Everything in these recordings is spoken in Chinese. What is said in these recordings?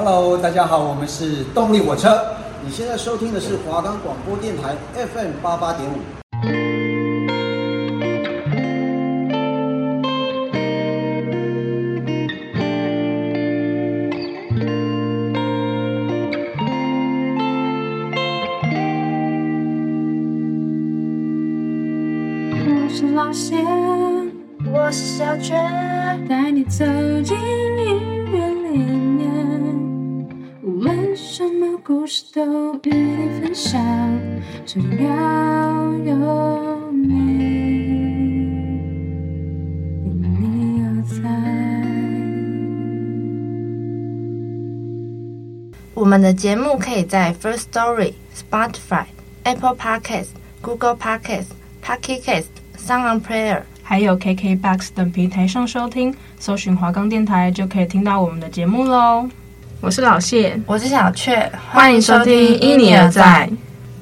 Hello，大家好，我们是动力火车。你现在收听的是华冈广播电台 FM 八八点五。们的节目可以在 First Story、Spotify、Apple Podcasts、Google Podcasts、Pocket Casts、Sound On Player，还有 KKBOX 等平台上收听，搜寻华冈电台就可以听到我们的节目喽。我是老谢，我是小雀，欢迎收听《因你而在》。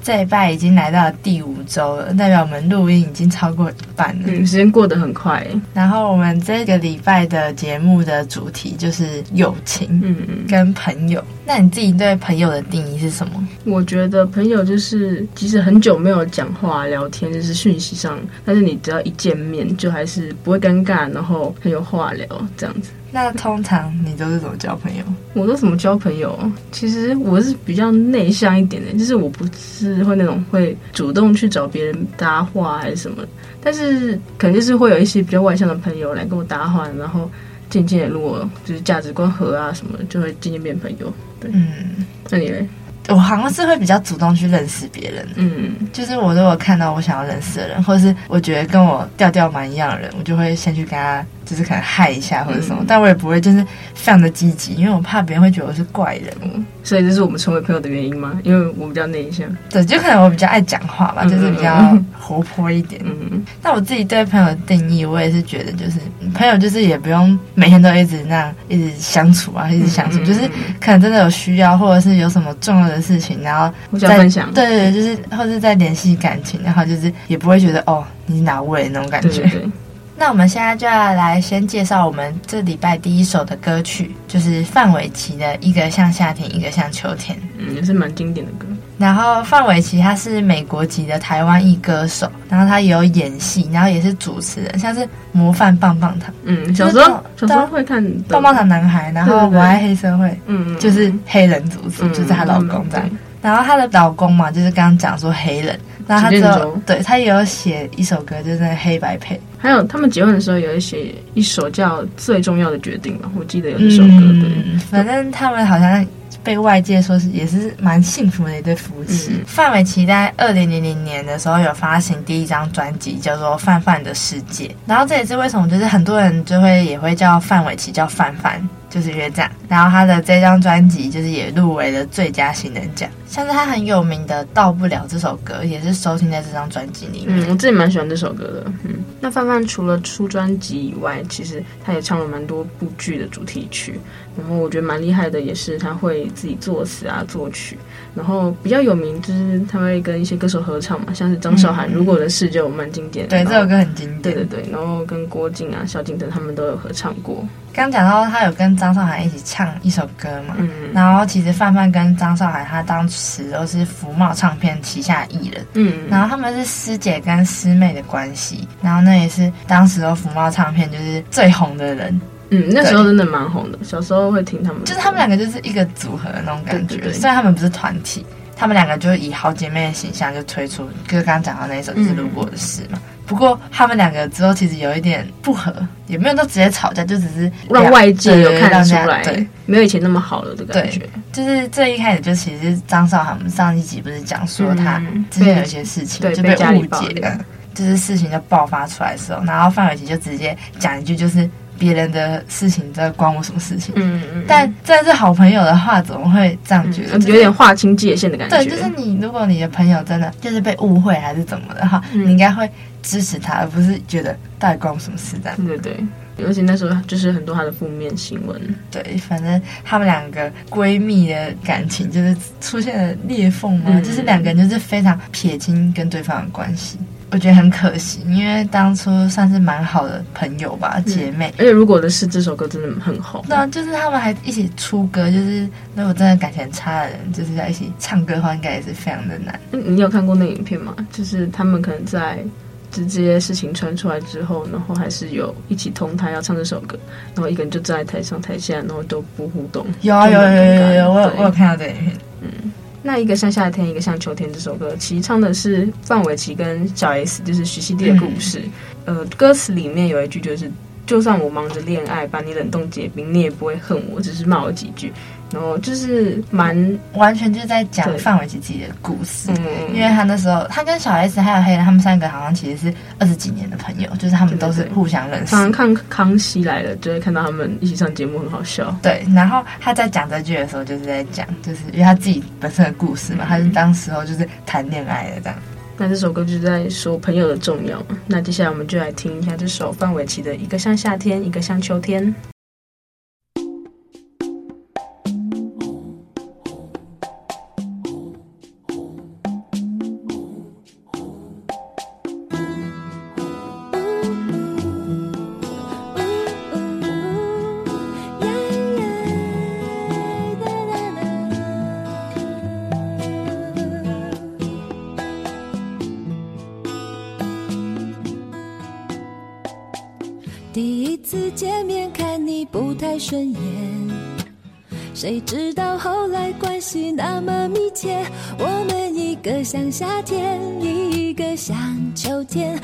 这一拜已经来到第五周了，代表我们录音已经超过一半了。嗯，时间过得很快。然后我们这个礼拜的节目的主题就是友情，嗯，跟朋友。那你自己对朋友的定义是什么？我觉得朋友就是，即使很久没有讲话聊天，就是讯息上，但是你只要一见面，就还是不会尴尬，然后很有话聊这样子。那通常你都是怎么交朋友？我都怎么交朋友？其实我是比较内向一点的，就是我不是会那种会主动去找别人搭话还是什么，但是可能就是会有一些比较外向的朋友来跟我搭话，然后渐渐的如果就是价值观合啊什么，就会渐渐变朋友。对，嗯，那你嘞？我好像是会比较主动去认识别人，嗯，就是我如果看到我想要认识的人，或者是我觉得跟我调调蛮一样的人，我就会先去跟他。就是可能嗨一下或者什么，嗯、但我也不会就是非常的积极，因为我怕别人会觉得我是怪人，嗯，所以这是我们成为朋友的原因吗？因为我比较内向，对，就可能我比较爱讲话吧，就是比较活泼一点。嗯，那我自己对朋友的定义，我也是觉得就是朋友就是也不用每天都一直那样一直相处啊，一直相处，嗯、就是可能真的有需要或者是有什么重要的事情，然后再分享，对对对，就是或者再联系感情，然后就是也不会觉得哦你是哪位那种感觉。对对对那我们现在就要来先介绍我们这礼拜第一首的歌曲，就是范玮琪的《一个像夏天，一个像秋天》，嗯，也是蛮经典的歌。然后范玮琪他是美国籍的台湾裔歌手，然后他也有演戏，然后也是主持人，像是《模范棒棒糖》，嗯，小时候小时候会看《棒棒糖男孩》，然后《我爱黑社会》，嗯，就是黑人主持，嗯、就是她老公这样。然后她的老公嘛，就是刚刚讲说黑人。然后他就对他也有写一首歌，就是黑白配。还有他们结婚的时候，有一写一首叫《最重要的决定》嘛，我记得有这首歌。嗯、对，反正他们好像被外界说是也是蛮幸福的一对夫妻。嗯、范玮琪在二零零零年的时候有发行第一张专辑，叫做《范范的世界》。然后这也是为什么，就是很多人就会也会叫范玮琪叫范范。就是因为这样，然后他的这张专辑就是也入围了最佳新人奖，像是他很有名的《到不了》这首歌，也是收听在这张专辑里面。嗯，我自己蛮喜欢这首歌的。嗯，那范范除了出专辑以外，其实他也唱了蛮多部剧的主题曲。然后我觉得蛮厉害的，也是他会自己作词啊、作曲。然后比较有名就是他会跟一些歌手合唱嘛，像是张韶涵《如果的事》就蛮经典的。对，这首歌很经典。对对对，然后跟郭靖啊、萧敬腾他们都有合唱过。刚讲到他有跟张韶涵一起唱一首歌嘛，嗯，然后其实范范跟张韶涵他当时都是福茂唱片旗下艺人，嗯，然后他们是师姐跟师妹的关系，然后那也是当时的福茂唱片就是最红的人，嗯，那时候真的蛮红的，小时候会听他们，就是他们两个就是一个组合的那种感觉，对对对，虽然他们不是团体，他们两个就以好姐妹的形象就推出，就是刚刚讲到那一首就是如果的事嘛。嗯不过他们两个之后其实有一点不合，也没有都直接吵架，就只是让外界有看得出来，对，没有以前那么好了的感觉。就是最一开始就其实张韶涵，上一集不是讲说她之前有一些事情就被误解了，就是事情就爆发出来的时候，然后范玮琪就直接讲一句就是。别人的事情在关我什么事情？嗯嗯。但但是好朋友的话，怎么会这样觉得？有点划清界限的感觉。对，就是你，如果你的朋友真的就是被误会还是怎么的话，你应该会支持他，而不是觉得到底关我什么事这样。对对。尤其那时候就是很多他的负面新闻。对，反正他们两个闺蜜的感情就是出现了裂缝嘛，就是两个人就是非常撇清跟对方的关系。我觉得很可惜，因为当初算是蛮好的朋友吧，姐妹。而且如果的是这首歌真的很红，对啊，就是他们还一起出歌，就是如果真的感情很差的人，就是在一起唱歌的话，应该也是非常的难。你有看过那影片吗？就是他们可能在就这些事情传出来之后，然后还是有一起同台要唱这首歌，然后一个人就站在台上台下，然后都不互动。有啊有有有有有，我有我有看到这影片，嗯。那一个像夏天，一个像秋天。这首歌其实唱的是范玮琪跟小 S，就是徐熙娣的故事。嗯、呃，歌词里面有一句就是：“就算我忙着恋爱，把你冷冻结冰，你也不会恨我，只是骂我几句。”然后就是蛮完全就是在讲范玮琪自己的故事，嗯，因为他那时候他跟小 S 还有黑人他们三个好像其实是二十几年的朋友，就是他们都是互相认识。常常看《康熙来了》，就会看到他们一起上节目，很好笑。对，然后他在讲这句的时候，就是在讲，就是因为他自己本身的故事嘛，他是当时候就是谈恋爱的这样。那这首歌就是在说朋友的重要嘛。那接下来我们就来听一下这首范玮琪的《一个像夏天，一个像秋天》。像夏天，一个像秋天，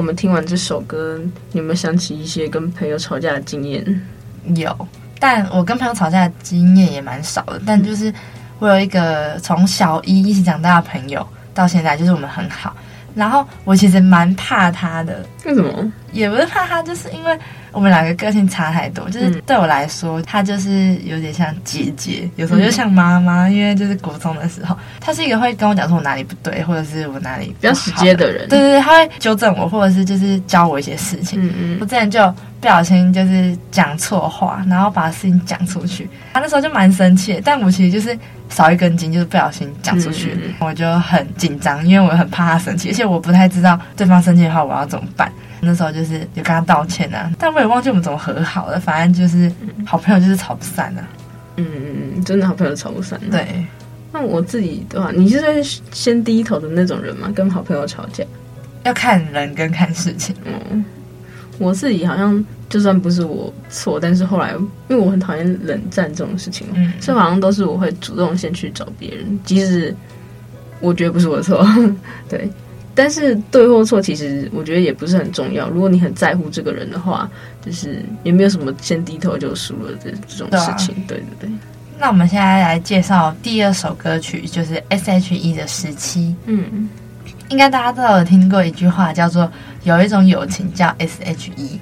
我们听完这首歌，你有没有想起一些跟朋友吵架的经验？有，但我跟朋友吵架的经验也蛮少的。但就是我有一个从小一一起长大的朋友，到现在就是我们很好。然后我其实蛮怕他的，为什么？也不是怕他，就是因为我们两个个性差太多。就是对我来说，她就是有点像姐姐，有时候就像妈妈。因为就是国中的时候，她是一个会跟我讲说我哪里不对，或者是我哪里比较直接的人。对对对，他会纠正我，或者是就是教我一些事情。嗯嗯。我之前就不小心就是讲错话，然后把事情讲出去，他那时候就蛮生气。但我其实就是少一根筋，就是不小心讲出去，嗯嗯，我就很紧张，因为我很怕他生气，而且我不太知道对方生气的话我要怎么办。那时候就是有跟他道歉啊，但我也忘记我们怎么和好了。反正就是好朋友就是吵不散啊。嗯嗯嗯，真的好朋友吵不散。对，那我自己的话，你是在先低头的那种人吗？跟好朋友吵架，要看人跟看事情。嗯，我自己好像就算不是我错，但是后来因为我很讨厌冷战这种事情，嗯，所以好像都是我会主动先去找别人，即使我觉得不是我的错。对。但是对或错，其实我觉得也不是很重要。如果你很在乎这个人的话，就是也没有什么先低头就输了这这种事情。对，啊、对对对。那我们现在来介绍第二首歌曲，就是 S.H.E 的《时期》。嗯，应该大家都有听过一句话，叫做“有一种友情叫 S.H.E”，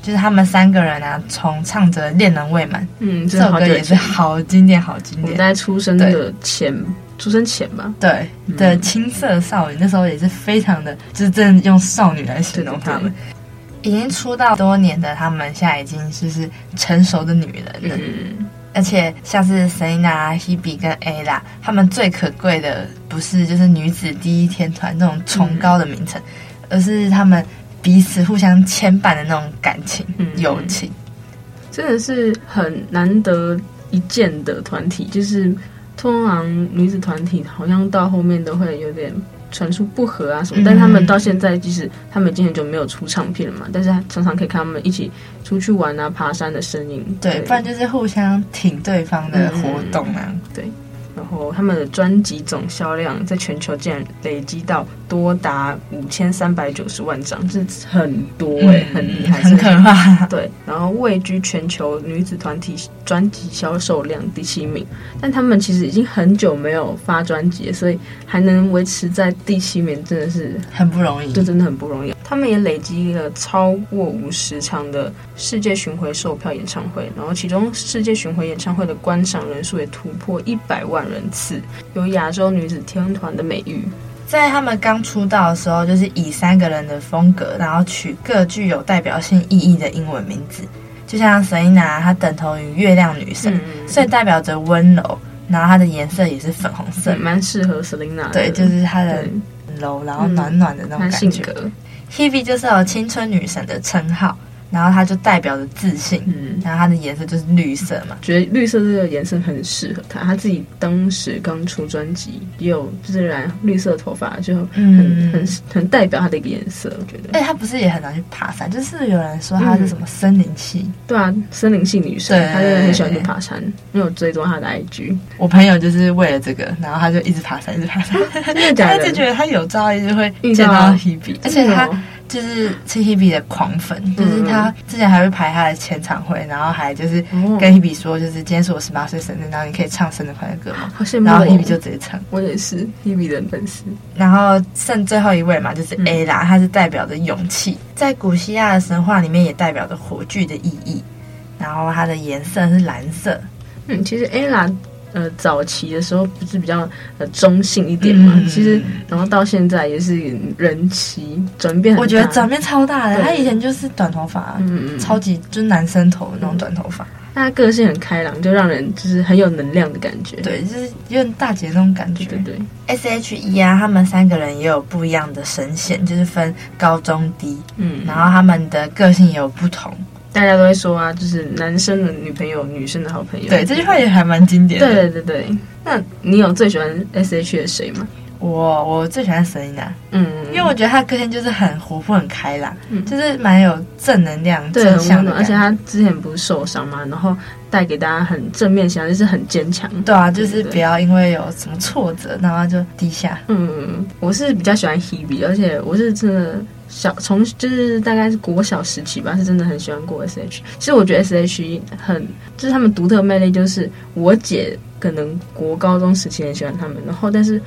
就是他们三个人啊，从唱着《恋人未满》，嗯，这首歌也是好经典，好经典。在出生的前。出生前吧，对的青涩少女，那时候也是非常的，就是真的用少女来形容他们。已经出道多年的他们，现在已经就是成熟的女人了。嗯，而且像是 Selina、Hebe 跟 Ella，他们最可贵的不是就是女子第一天团那种崇高的名称，嗯，而是他们彼此互相牵绊的那种感情、嗯、友情，真的是很难得一见的团体，就是。通常女子团体好像到后面都会有点传出不和啊什么，嗯、但他们到现在即使他们已经很久没有出唱片了嘛，但是常常可以看他们一起出去玩啊、爬山的身影。对，对，不然就是互相挺对方的活动啊，嗯、对。然后他们的专辑总销量在全球竟然累积到多达五千三百九十万张，这是很多哎、欸，嗯、很厉害，很可怕。对，然后位居全球女子团体专辑销售量第七名，但他们其实已经很久没有发专辑，所以还能维持在第七名，真的是很不容易，这真的很不容易。他们也累积了超过五十场的世界巡回售票演唱会，然后其中世界巡回演唱会的观赏人数也突破一百万人次，有亚洲女子天团的美誉。在他们刚出道的时候，就是以三个人的风格，然后取各具有代表性意义的英文名字，就像 Selina，她等同于月亮女神，嗯、所以代表着温柔，然后它的颜色也是粉红色，蛮适合 Selina。对，就是她的柔，然后暖暖的那种感觉。嗯 Hebe 就是有青春女神的称号，然后它就代表着自信，嗯，然后它的颜色就是绿色嘛，觉得绿色这个颜色很适合他，他自己当时刚出专辑，也有自然绿色头发，就很、嗯、很很代表他的一个颜色。我觉得，哎，他不是也很难去爬山？就是有人说他是什么森林系，嗯、对啊，森林系女生，她真的很喜欢去爬山。因为我追踪她的 IG，我朋友就是为了这个，然后他就一直爬山，一直爬山，真的假的？他就觉得他有朝一日会见到 Hebe，而且他。就是是 Hebe 的狂粉，就是他之前还会排他的前场会，然后还就是跟 Hebe 说，就是今天是我十八岁生日，然后你可以唱生日快乐歌吗。好羡慕。然后 Hebe 就直接唱。我也是 Hebe 的粉丝。然后剩最后一位嘛，就是 Ella，她是代表着勇气，在古希腊的神话里面也代表着火炬的意义。然后它的颜色是蓝色。嗯，其实 Ella。呃，早期的时候不是比较呃中性一点嘛？嗯、其实，然后到现在也是人气转变很大。我觉得转变超大的。对他以前就是短头发，嗯嗯，超级就是男生头的那种短头发。他个性很开朗，就让人就是很有能量的感觉。对，就是有点大姐那种感觉。对，对对。S.H.E 啊，他们三个人也有不一样的声线，就是分高中低。嗯，然后他们的个性也有不同。大家都会说啊，就是男生的女朋友，女生的好朋友。对，这句话也还蛮经典的。对对对对。那你有最喜欢 S.H.E 的谁吗？我我最喜欢 Selina。嗯，因为我觉得他个性就是很活泼、很开朗，嗯、就是蛮有正能量、对正向的。而且他之前不是受伤嘛，然后带给大家很正面想象，就是很坚强。对啊，就是不要因为有什么挫折，然后就低下。嗯，我是比较喜欢 Hebe，而且我是真的。小从就是大概是国小时期吧，是真的很喜欢过 S.H.E。其实我觉得 S.H.E 很就是他们独特魅力，就是我姐可能国高中时期很喜欢他们，然后但是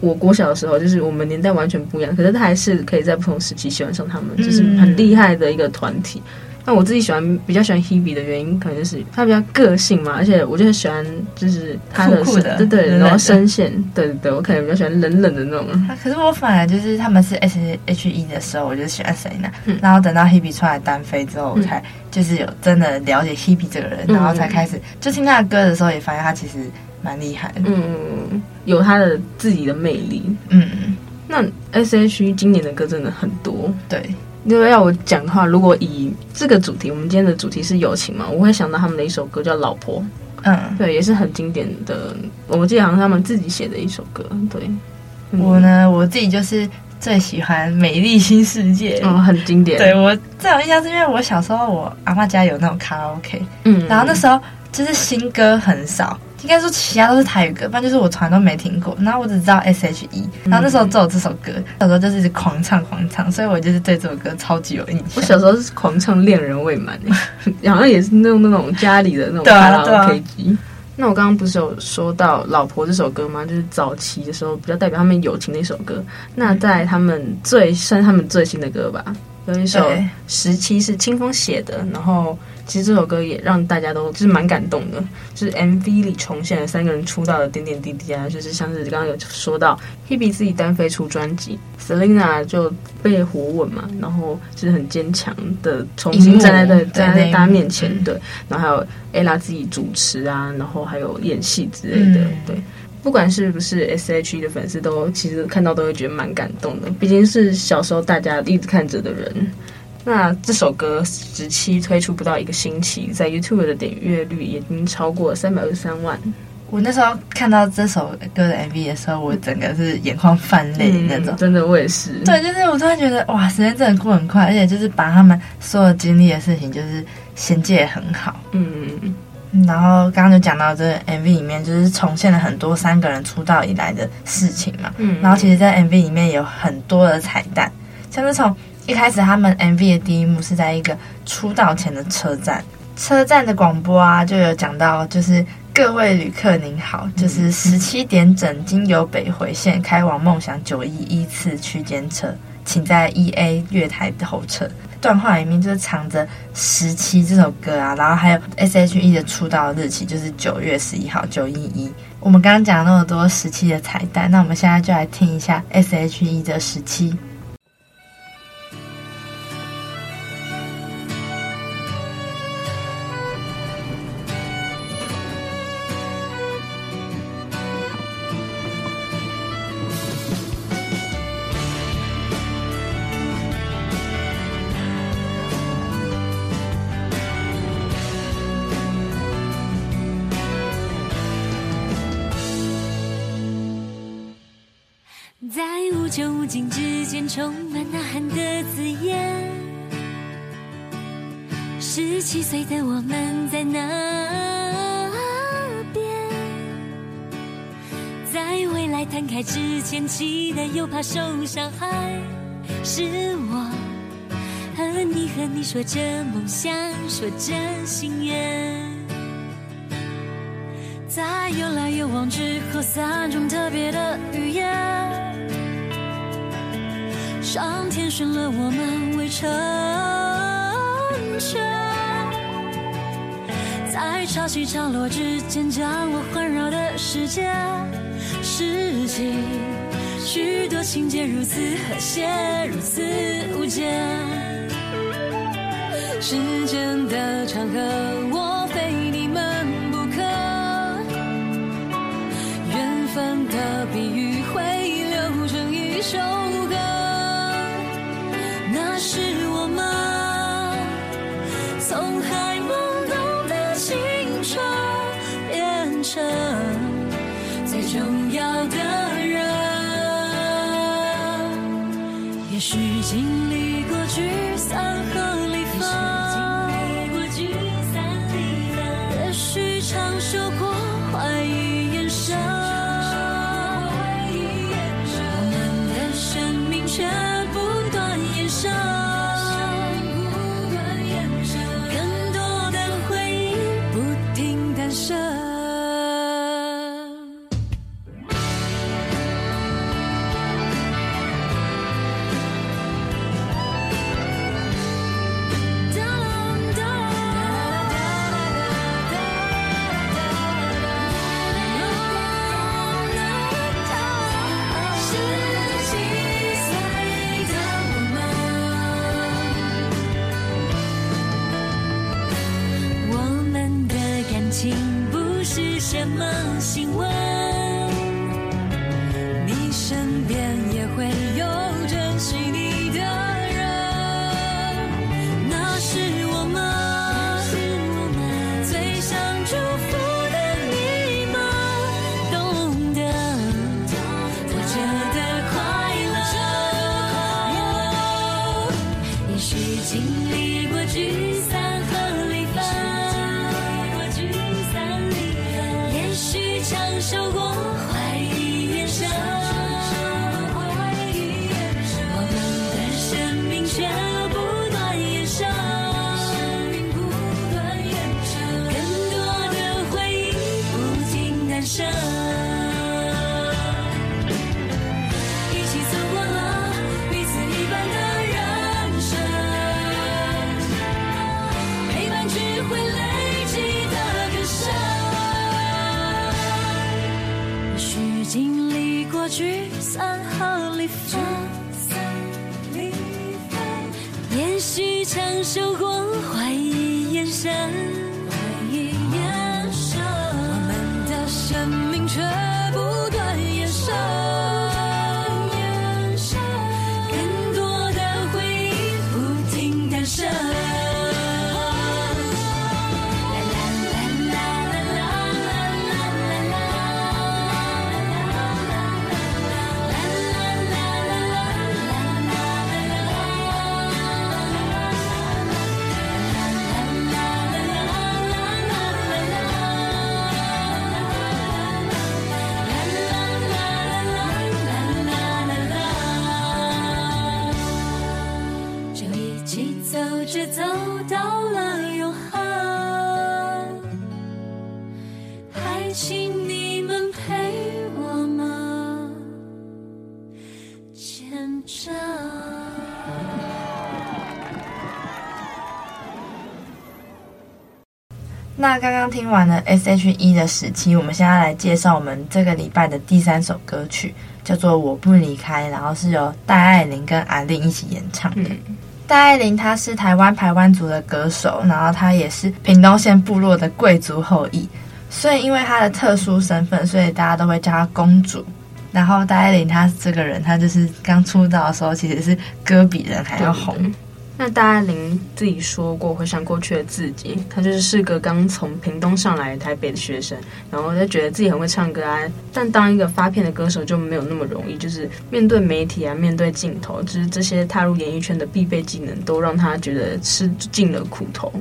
我国小的时候，就是我们年代完全不一样，可是他还是可以在不同时期喜欢上他们，就是很厉害的一个团体。那我自己喜欢比较喜欢 Hebe 的原因，可能就是他比较个性嘛，而且我就是喜欢就是他的，酷酷的对对，冷冷然后声线，对对对，我可能比较喜欢冷冷的那种。可是我反而就是他们是 S H E 的时候，我就喜欢 Selina，、嗯、然后等到 Hebe 出来单飞之后，我才就是有真的了解 Hebe 这个人，嗯、然后才开始就听他的歌的时候，也发现他其实蛮厉害的，嗯，有他的自己的魅力，嗯，那 S H E 今年的歌真的很多，对。因为要我讲的话，如果以这个主题，我们今天的主题是友情嘛，我会想到他们的一首歌叫《老婆》，嗯，对，也是很经典的。我记得好像他们自己写的一首歌，对。嗯、我呢，我自己就是最喜欢《美丽新世界》，嗯，很经典。对，我最有印象是因为我小时候我阿嬷家有那种卡拉 OK，嗯，然后那时候就是新歌很少。应该说其他都是台语歌，不然就是我从来都没听过。然后我只知道 S.H.E，然后那时候只有这首歌，小时候就是一直狂唱狂唱，所以我就是对这首歌超级有印象。我小时候是狂唱《恋人未满》好像也是那种那种家里的那种卡拉 OK 机。啊啊、那我刚刚不是有说到《老婆》这首歌吗？就是早期的时候比较代表他们友情的一首歌。那在他们最算他们最新的歌吧，有一首《十七》是清风写的，然后。其实这首歌也让大家都就是蛮感动的，就是 MV 里重现了三个人出道的点点滴滴啊，就是像是刚刚有说到 Hebe 自己单飞出专辑，Selina 就被火吻嘛，然后就是很坚强的重新站在对站在大家面前，对，然后还有 Ella 自己主持啊，然后还有演戏之类的，对，不管是不是 S.H.E 的粉丝，都其实看到都会觉得蛮感动的，毕竟是小时候大家一直看着的人。那这首歌时期推出不到一个星期，在 YouTube 的点阅率已经超过三百二十三万。我那时候看到这首歌的 MV 的时候，我整个是眼眶泛泪那种、嗯。真的，我也是。对，就是我突然觉得，哇，时间真的过很快，而且就是把他们所有经历的事情，就是衔接很好。嗯。然后刚刚就讲到这个 MV 里面，就是重现了很多三个人出道以来的事情嘛。嗯。然后其实，在 MV 里面有很多的彩蛋，像是从。一开始，他们 MV 的第一幕是在一个出道前的车站，车站的广播啊，就有讲到，就是各位旅客您好，就是十七点整经由北回线开往梦想九一一次区间车，请在一 A 月台候车。段话里面就是藏着十七这首歌啊，然后还有 S.H.E 的出道日期就是九月十一号九一一。我们刚刚讲那么多十七的彩蛋，那我们现在就来听一下 S.H.E 的十七。秋无尽之间充满呐喊的字眼，十七岁的我们在哪边？在未来摊开之前，期待又怕受伤害。是我和你和你说着梦想，说着心愿，在有来有往之后，三种特别的语言。上天选了我们为成全，在潮起潮落之间，将我环绕的世界，拾起许多情节，如此和谐，如此无间。时间的长河，我那刚刚听完了 S.H.E 的时期，我们现在来介绍我们这个礼拜的第三首歌曲，叫做《我不离开》，然后是由戴爱玲跟阿令一起演唱的。嗯、戴爱玲她是台湾排湾族的歌手，然后她也是屏东县部落的贵族后裔，所以因为她的特殊身份，所以大家都会叫她公主。然后戴爱玲她这个人，她就是刚出道的时候，其实是歌比人还要红。那大爱玲自己说过，回想过去的自己，她就是是个刚从屏东上来台北的学生，然后就觉得自己很会唱歌啊。但当一个发片的歌手就没有那么容易，就是面对媒体啊，面对镜头，就是这些踏入演艺圈的必备技能，都让她觉得吃尽了苦头。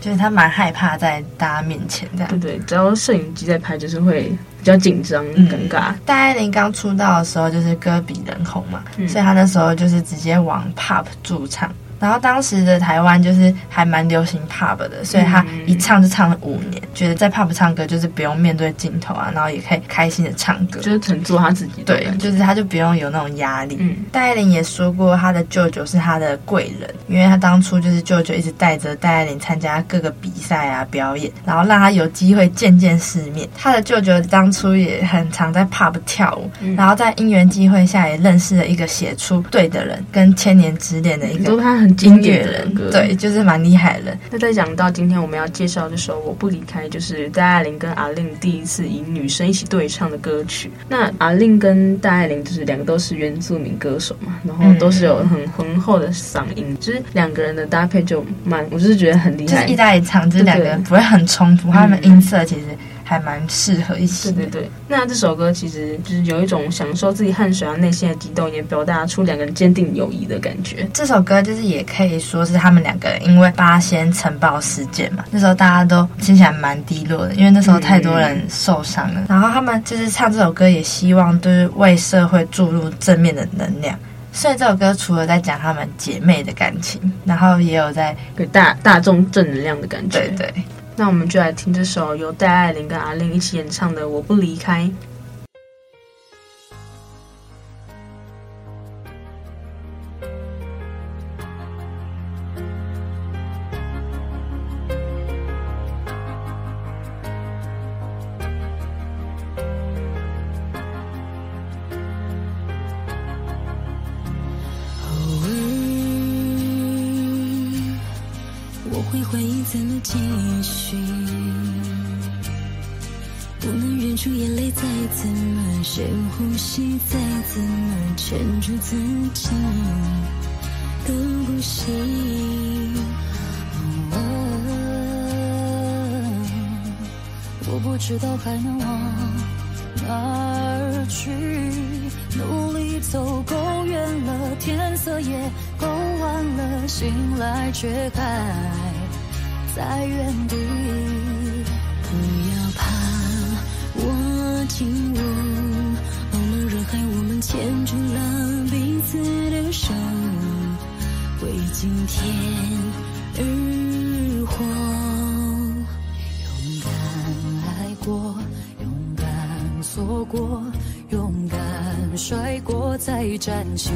就是她蛮害怕在大家面前这样。对对，只要摄影机在拍，就是会比较紧张、尴尬。大爱玲刚出道的时候就是歌比人红嘛，所以她那时候就是直接往 pop 驻唱。然后当时的台湾就是还蛮流行 pub 的，所以他一唱就唱了五年，嗯、觉得在 pub 唱歌就是不用面对镜头啊，然后也可以开心的唱歌，就是纯做他自己。对，就是他就不用有那种压力。嗯，戴爱玲也说过，他的舅舅是他的贵人，因为他当初就是舅舅一直带着戴爱玲参加各个比赛啊表演，然后让他有机会见见世面。他的舅舅当初也很常在 pub 跳舞，嗯、然后在因缘机会下也认识了一个写出对的人跟千年之恋的一个。音乐人，对，就是蛮厉害的。那再讲到今天我们要介绍这首《我不离开》，就是戴爱玲跟阿令第一次以女生一起对唱的歌曲。那阿令跟戴爱玲就是两个都是原住民歌手嘛，然后都是有很浑厚的嗓音，嗯、就是两个人的搭配就蛮，我就是觉得很厉害。就是一搭一唱，就是两个人不会很冲突，他们音色其实。还蛮适合一起。对对对，那这首歌其实就是有一种享受自己汗水啊，内心的激动，也表达出两个人坚定友谊的感觉。这首歌就是也可以说是他们两个人因为八仙尘爆事件嘛，那时候大家都听起来蛮低落的，因为那时候太多人受伤了。嗯、然后他们就是唱这首歌，也希望就是为社会注入正面的能量。所以这首歌除了在讲他们姐妹的感情，然后也有在给大大众正能量的感觉。对对。那我们就来听这首由戴爱玲跟阿玲一起演唱的《我不离开》。起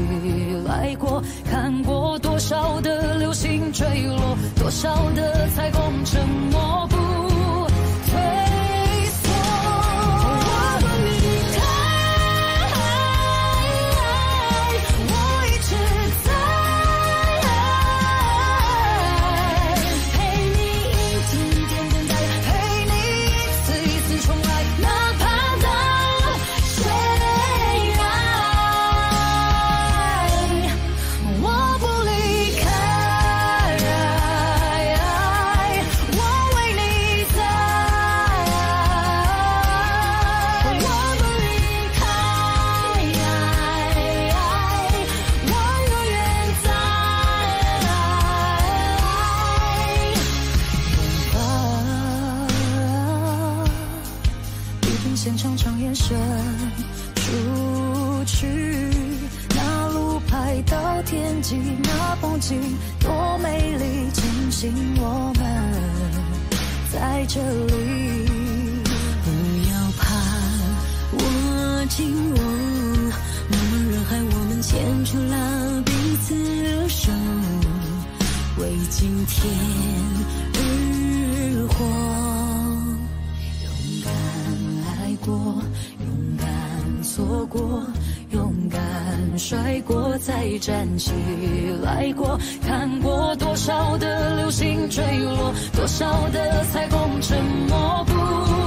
来过。坠落，多少的彩虹沉默不。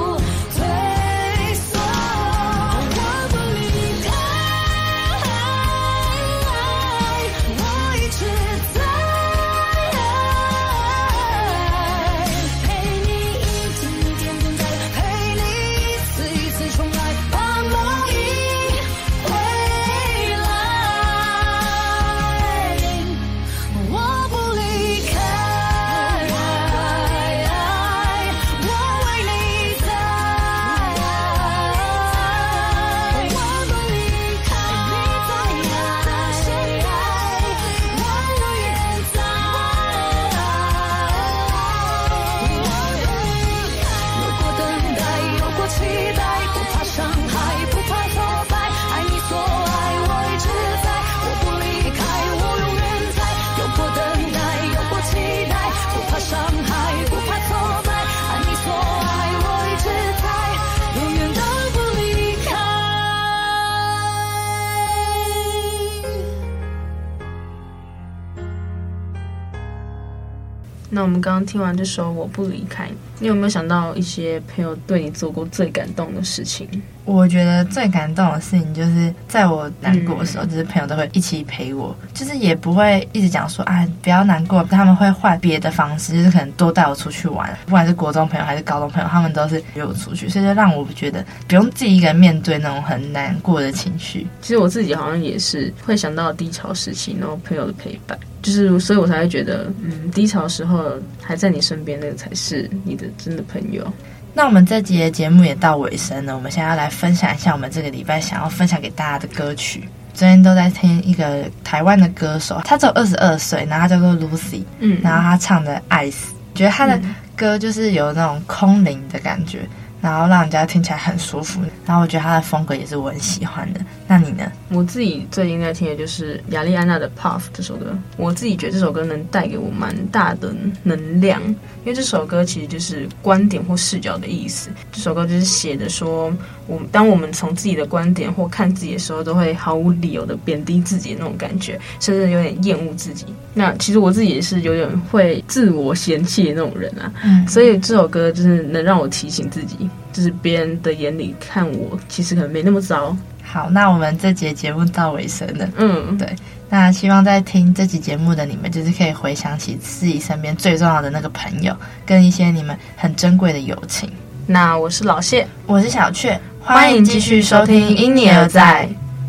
那我们刚刚听完这首《我不离开》，你有没有想到一些朋友对你做过最感动的事情？我觉得最感动的事情就是在我难过的时候，嗯、就是朋友都会一起陪我，就是也不会一直讲说啊不要难过，他们会换别的方式，就是可能多带我出去玩，不管是国中朋友还是高中朋友，他们都是约我出去，所以就让我觉得不用自己一个人面对那种很难过的情绪。其实我自己好像也是会想到低潮时期，然后朋友的陪伴，就是所以我才会觉得，嗯，低潮时候还在你身边，那个才是你的真的朋友。那我们这集的节目也到尾声了，我们现在要来分享一下我们这个礼拜想要分享给大家的歌曲。昨天都在听一个台湾的歌手，他只有二十二岁，然后他叫做 Lucy，嗯，然后他唱的《爱死》，觉得他的歌就是有那种空灵的感觉。然后让人家听起来很舒服，然后我觉得他的风格也是我很喜欢的。那你呢？我自己最近在听的就是亚莉安娜的《Puff》这首歌，我自己觉得这首歌能带给我蛮大的能量，因为这首歌其实就是观点或视角的意思。这首歌就是写的说，我当我们从自己的观点或看自己的时候，都会毫无理由的贬低自己的那种感觉，甚至有点厌恶自己。那其实我自己也是有点会自我嫌弃的那种人啊，嗯，所以这首歌就是能让我提醒自己。就是别人的眼里看我，其实可能没那么糟。好，那我们这节节目到尾声了。嗯，对。那希望在听这期节目的你们，就是可以回想起自己身边最重要的那个朋友，跟一些你们很珍贵的友情。那我是老谢，我是小雀，欢迎继续收听《因你而在》。